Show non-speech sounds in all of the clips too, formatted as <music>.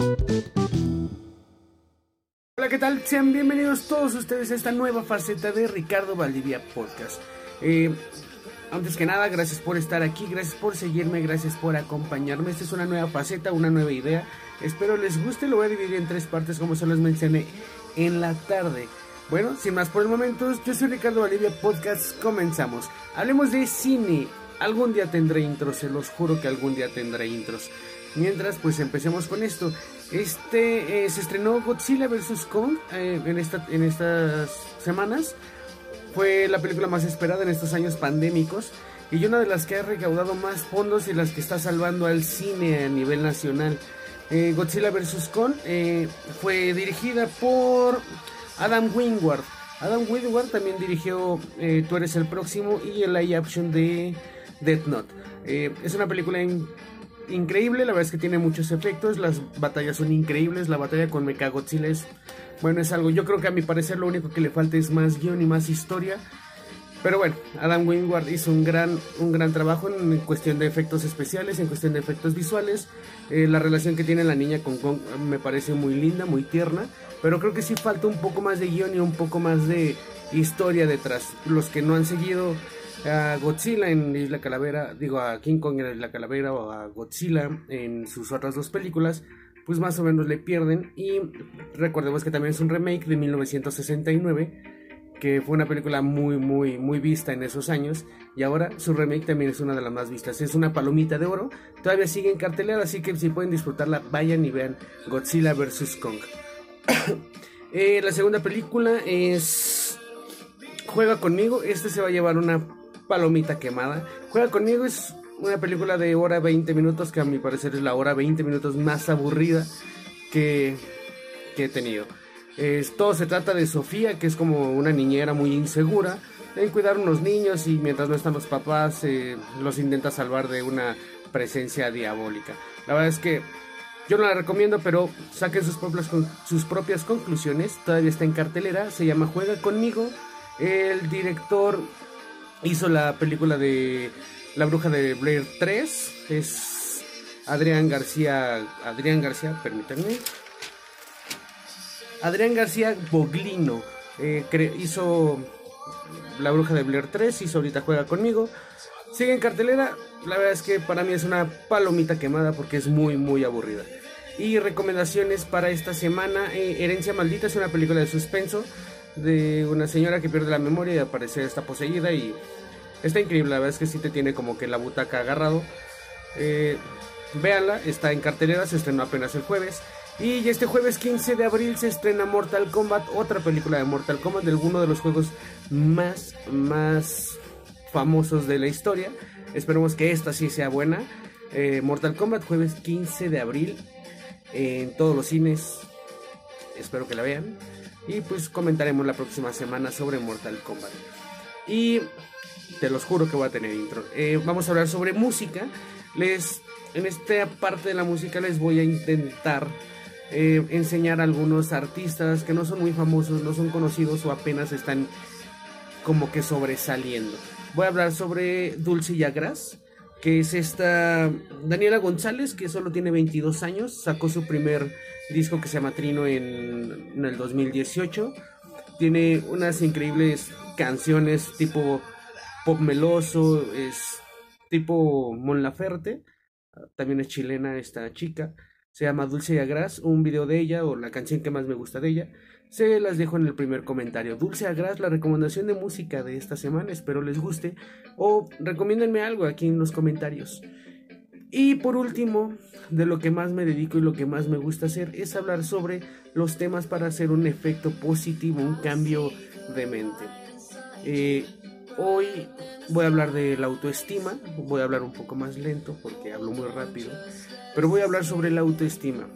Hola, ¿qué tal? Sean bienvenidos todos ustedes a esta nueva faceta de Ricardo Valdivia Podcast. Eh, antes que nada, gracias por estar aquí, gracias por seguirme, gracias por acompañarme. Esta es una nueva faceta, una nueva idea. Espero les guste, lo voy a dividir en tres partes como se los mencioné en la tarde. Bueno, sin más por el momento, yo soy Ricardo Valdivia Podcast, comenzamos. Hablemos de cine. Algún día tendré intros, se los juro que algún día tendré intros. Mientras, pues empecemos con esto. Este eh, se estrenó Godzilla vs. Kong eh, en, esta, en estas semanas. Fue la película más esperada en estos años pandémicos y una de las que ha recaudado más fondos y las que está salvando al cine a nivel nacional. Eh, Godzilla vs. Kong fue dirigida por Adam Wingward. Adam Wingward también dirigió Tú eres el próximo y el live action de Death Note. es una película en increíble, la verdad es que tiene muchos efectos, las batallas son increíbles, la batalla con Mechagodzilla es, bueno, es algo, yo creo que a mi parecer lo único que le falta es más guion y más historia, pero bueno, Adam Wingard hizo un gran, un gran trabajo en cuestión de efectos especiales, en cuestión de efectos visuales, eh, la relación que tiene la niña con Kong me parece muy linda, muy tierna, pero creo que sí falta un poco más de guion y un poco más de historia detrás, los que no han seguido a Godzilla en Isla Calavera, digo a King Kong en Isla Calavera o a Godzilla en sus otras dos películas, pues más o menos le pierden. Y recordemos que también es un remake de 1969, que fue una película muy, muy, muy vista en esos años. Y ahora su remake también es una de las más vistas. Es una palomita de oro. Todavía sigue en cartelera, así que si pueden disfrutarla, vayan y vean Godzilla vs. Kong. <coughs> Eh, la segunda película es Juega conmigo. Este se va a llevar una palomita quemada. Juega conmigo es una película de hora 20 minutos que a mi parecer es la hora 20 minutos más aburrida que, que he tenido. todo se trata de Sofía, que es como una niñera muy insegura en cuidar unos niños y mientras no están los papás eh, los intenta salvar de una presencia diabólica. La verdad es que yo no la recomiendo, pero saquen sus propias, sus propias conclusiones. Todavía está en cartelera, se llama Juega conmigo. El director hizo la película de La Bruja de Blair 3. Es Adrián García. Adrián García, permítanme. Adrián García Boglino. Eh, hizo La Bruja de Blair 3. Hizo Ahorita Juega conmigo. Sigue en cartelera. La verdad es que para mí es una palomita quemada porque es muy, muy aburrida. Y recomendaciones para esta semana. Eh, Herencia Maldita es una película de suspenso de una señora que pierde la memoria y aparece está poseída y está increíble, la verdad es que sí te tiene como que la butaca agarrado. Eh, véanla, está en cartelera, se estrenó apenas el jueves. Y este jueves 15 de abril se estrena Mortal Kombat, otra película de Mortal Kombat, de uno de los juegos más, más famosos de la historia. Esperemos que esta sí sea buena. Eh, Mortal Kombat, jueves 15 de abril, en todos los cines. Espero que la vean. Y pues comentaremos la próxima semana sobre Mortal Kombat. Y te los juro que voy a tener intro. Eh, vamos a hablar sobre música. Les, en esta parte de la música les voy a intentar eh, enseñar a algunos artistas que no son muy famosos, no son conocidos o apenas están como que sobresaliendo. Voy a hablar sobre Dulce Yagras, que es esta Daniela González, que solo tiene 22 años, sacó su primer disco que se llama Trino en, el 2018. Tiene unas increíbles canciones tipo pop meloso, es tipo Mon Laferte, también es chilena esta chica, se llama Dulce y Agras, un video de ella o la canción que más me gusta de ella, se las dejo en el primer comentario. Dulce Agras, la recomendación de música de esta semana, espero les guste o recomiéndenme algo aquí en los comentarios. Y por último, de lo que más me dedico y lo que más me gusta hacer es hablar sobre los temas para hacer un efecto positivo, un cambio de mente. Eh, hoy voy a hablar de la autoestima, voy a hablar un poco más lento porque hablo muy rápido, pero voy a hablar sobre la autoestima.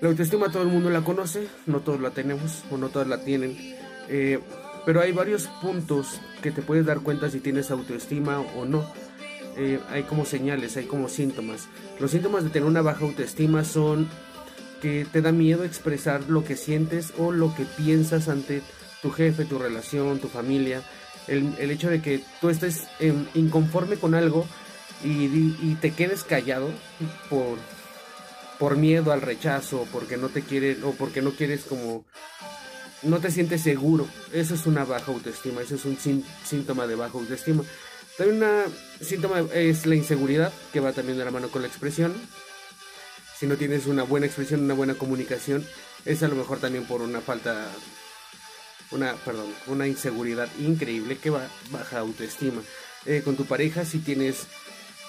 La autoestima todo el mundo la conoce, no todos la tenemos o no todos la tienen, eh, pero hay varios puntos que te puedes dar cuenta si tienes autoestima o no. Eh, hay como señales, hay como síntomas. Los síntomas de tener una baja autoestima son que te da miedo expresar lo que sientes o lo que piensas ante tu jefe, tu relación, tu familia. El, hecho de que tú estés em, inconforme con algo y, te quedes callado por, por miedo al rechazo, porque no te quieren o porque no quieres como no te sientes seguro. Eso es una baja autoestima, eso es un síntoma de baja autoestima. También un síntoma es la inseguridad, que va también de la mano con la expresión. Si no tienes una buena expresión, una buena comunicación, es a lo mejor también por una falta, una, perdón, una inseguridad increíble que va baja autoestima. Eh, con tu pareja, si tienes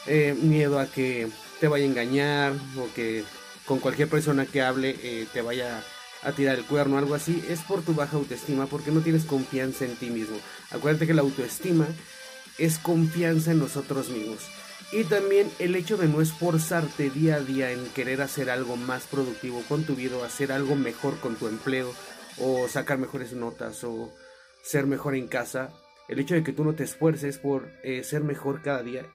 eh, miedo a que te vaya a engañar o que con cualquier persona que hable eh, te vaya a tirar el cuerno o algo así, es por tu baja autoestima, porque no tienes confianza en ti mismo. Acuérdate que la autoestima es confianza en nosotros mismos. Y también el hecho de no esforzarte día a día en querer hacer algo más productivo con tu vida, hacer algo mejor con tu empleo, o sacar mejores notas, o ser mejor en casa. El hecho de que tú no te esfuerces por eh, ser mejor cada día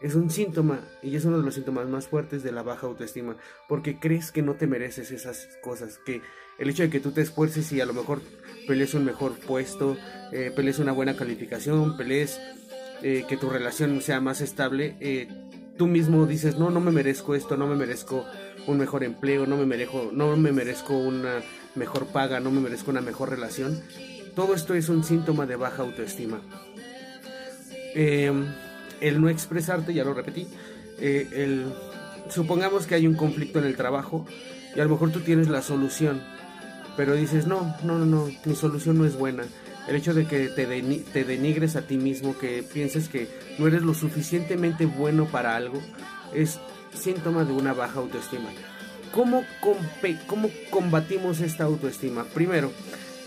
es un síntoma y es uno de los síntomas más fuertes de la baja autoestima, porque crees que no te mereces esas cosas, que el hecho de que tú te esfuerces y a lo mejor pelees un mejor puesto, eh, pelees una buena calificación, pelees eh, que tu relación sea más estable, eh, tú mismo dices, no, no me merezco esto, no me merezco un mejor empleo, no me merezco, no me merezco una mejor paga, no me merezco una mejor relación. Todo esto es un síntoma de baja autoestima. Eh, el no expresarte, ya lo repetí, eh, el, supongamos que hay un conflicto en el trabajo y a lo mejor tú tienes la solución, pero dices, no, no, no, no, mi solución no es buena. El hecho de que te, te denigres a ti mismo, que pienses que no eres lo suficientemente bueno para algo, es síntoma de una baja autoestima. ¿Cómo, ¿Cómo combatimos esta autoestima? Primero,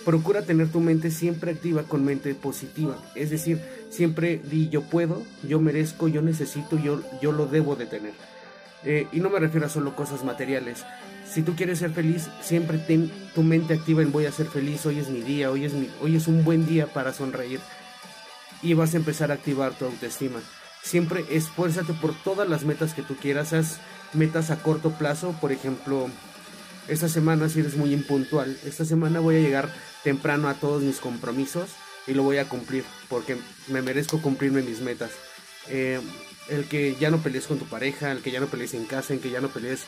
procura tener tu mente siempre activa con mente positiva. Es decir, siempre di yo puedo, yo merezco, yo necesito, yo, yo lo debo de tener. Eh, y no me refiero a solo cosas materiales. Si tú quieres ser feliz, siempre ten tu mente activa en voy a ser feliz, hoy es mi día, hoy es, mi, hoy es un buen día para sonreír. Y vas a empezar a activar tu autoestima. Siempre esfuérzate por todas las metas que tú quieras. Haz metas a corto plazo, por ejemplo, esta semana si eres muy impuntual, esta semana voy a llegar temprano a todos mis compromisos y lo voy a cumplir porque me merezco cumplirme mis metas. Eh, el que ya no pelees con tu pareja, el que ya no pelees en casa, el que ya no pelees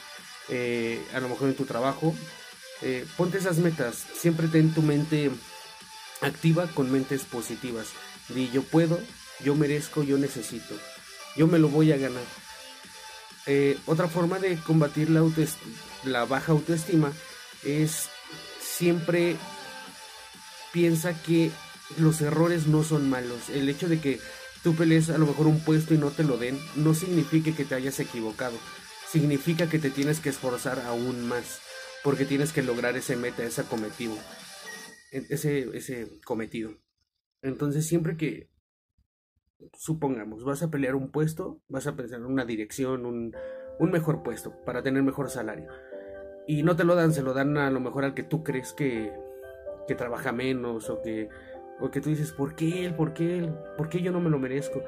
eh, a lo mejor en tu trabajo, eh, ponte esas metas, siempre ten tu mente activa con mentes positivas. Di yo puedo, yo merezco, yo necesito, yo me lo voy a ganar. otra forma de combatir la, la baja autoestima es siempre piensa que los errores no son malos. El hecho de que tú pelees a lo mejor un puesto y no te lo den, no significa que te hayas equivocado. Significa que te tienes que esforzar aún más. Porque tienes que lograr ese meta, ese cometido. Ese, ese cometido. Entonces siempre que, supongamos, vas a pelear un puesto, vas a pensar en una dirección, un, un mejor puesto, para tener mejor salario. Y no te lo dan, se lo dan a lo mejor al que tú crees que que trabaja menos o que, o que tú dices, ¿por qué él? ¿Por qué él? ¿Por qué yo no me lo merezco?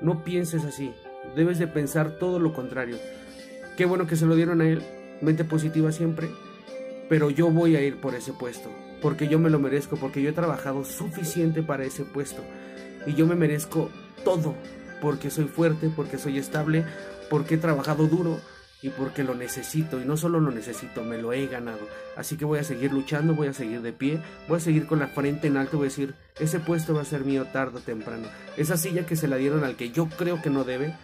No pienses así, debes de pensar todo lo contrario. Qué bueno que se lo dieron a él, mente positiva siempre, pero yo voy a ir por ese puesto, porque yo me lo merezco, porque yo he trabajado suficiente para ese puesto. Y yo me merezco todo, porque soy fuerte, porque soy estable, porque he trabajado duro, y porque lo necesito y no solo lo necesito, me lo he ganado. Así que voy a seguir luchando, voy a seguir de pie, voy a seguir con la frente en alto, voy a decir, ese puesto va a ser mío tarde o temprano. Esa silla que se la dieron al que yo creo que no debe,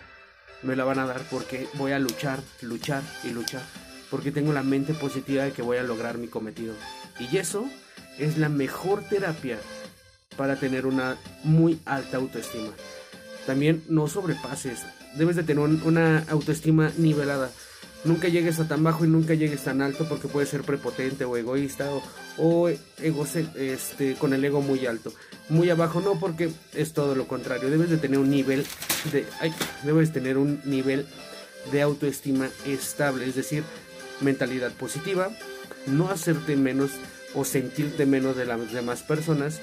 me la van a dar porque voy a luchar, luchar y luchar. Porque tengo la mente positiva de que voy a lograr mi cometido. Y eso es la mejor terapia para tener una muy alta autoestima. También no sobrepases, debes de tener una autoestima nivelada nunca llegues a tan bajo y nunca llegues tan alto porque puedes ser prepotente o egoísta o, o ego, este, con el ego muy alto. Muy abajo no porque es todo lo contrario. Debes de tener un nivel de... Debes tener un nivel de autoestima estable, es decir, mentalidad positiva, no hacerte menos o sentirte menos de las demás personas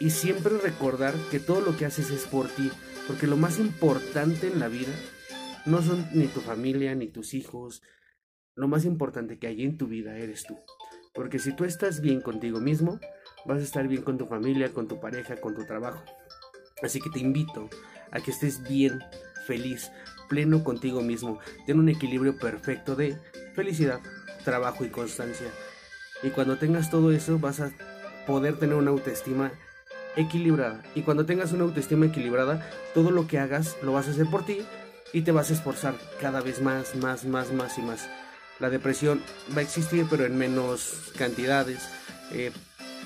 y siempre recordar que todo lo que haces es por ti, porque lo más importante en la vida no son ni tu familia, ni tus hijos. Lo más importante que hay en tu vida eres tú. Porque si tú estás bien contigo mismo, vas a estar bien con tu familia, con tu pareja, con tu trabajo. Así que te invito a que estés bien feliz, pleno contigo mismo. Ten un equilibrio perfecto de felicidad, trabajo y constancia. Y cuando tengas todo eso vas a poder tener una autoestima equilibrada. Y cuando tengas una autoestima equilibrada, todo lo que hagas lo vas a hacer por ti y te vas a esforzar cada vez más, más, más, más y más. La depresión va a existir, pero en menos cantidades. Eh,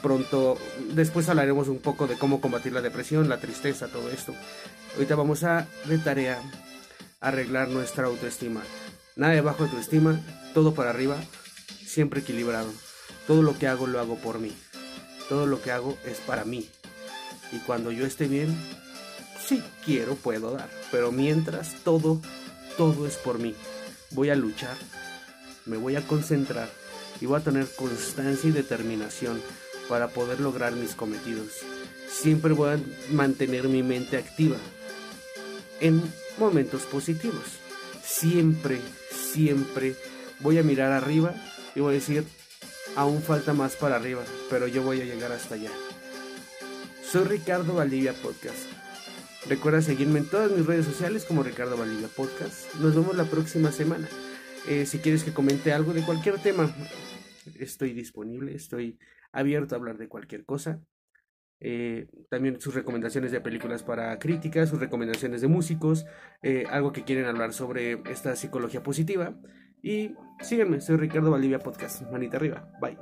pronto, después hablaremos un poco de cómo combatir la depresión, la tristeza, todo esto. Ahorita vamos a de tarea arreglar nuestra autoestima. Nada de bajo autoestima, todo para arriba, siempre equilibrado. Todo lo que hago lo hago por mí. Todo lo que hago es para mí. Y cuando yo esté bien, si quiero puedo dar. Pero mientras todo, todo es por mí. Voy a luchar, me voy a concentrar y voy a tener constancia y determinación para poder lograr mis cometidos. Siempre voy a mantener mi mente activa en momentos positivos. Siempre, siempre voy a mirar arriba y voy a decir, aún falta más para arriba, pero yo voy a llegar hasta allá. Soy Ricardo Valdivia Podcast. Recuerda seguirme en todas mis redes sociales como Ricardo Valdivia Podcast. Nos vemos la próxima semana. Eh, si quieres que comente algo de cualquier tema, estoy disponible, estoy abierto a hablar de cualquier cosa. Eh, también sus recomendaciones de películas para críticas, sus recomendaciones de músicos, eh, algo que quieren hablar sobre esta psicología positiva. Y sígueme, soy Ricardo Valdivia Podcast. Manita arriba, bye.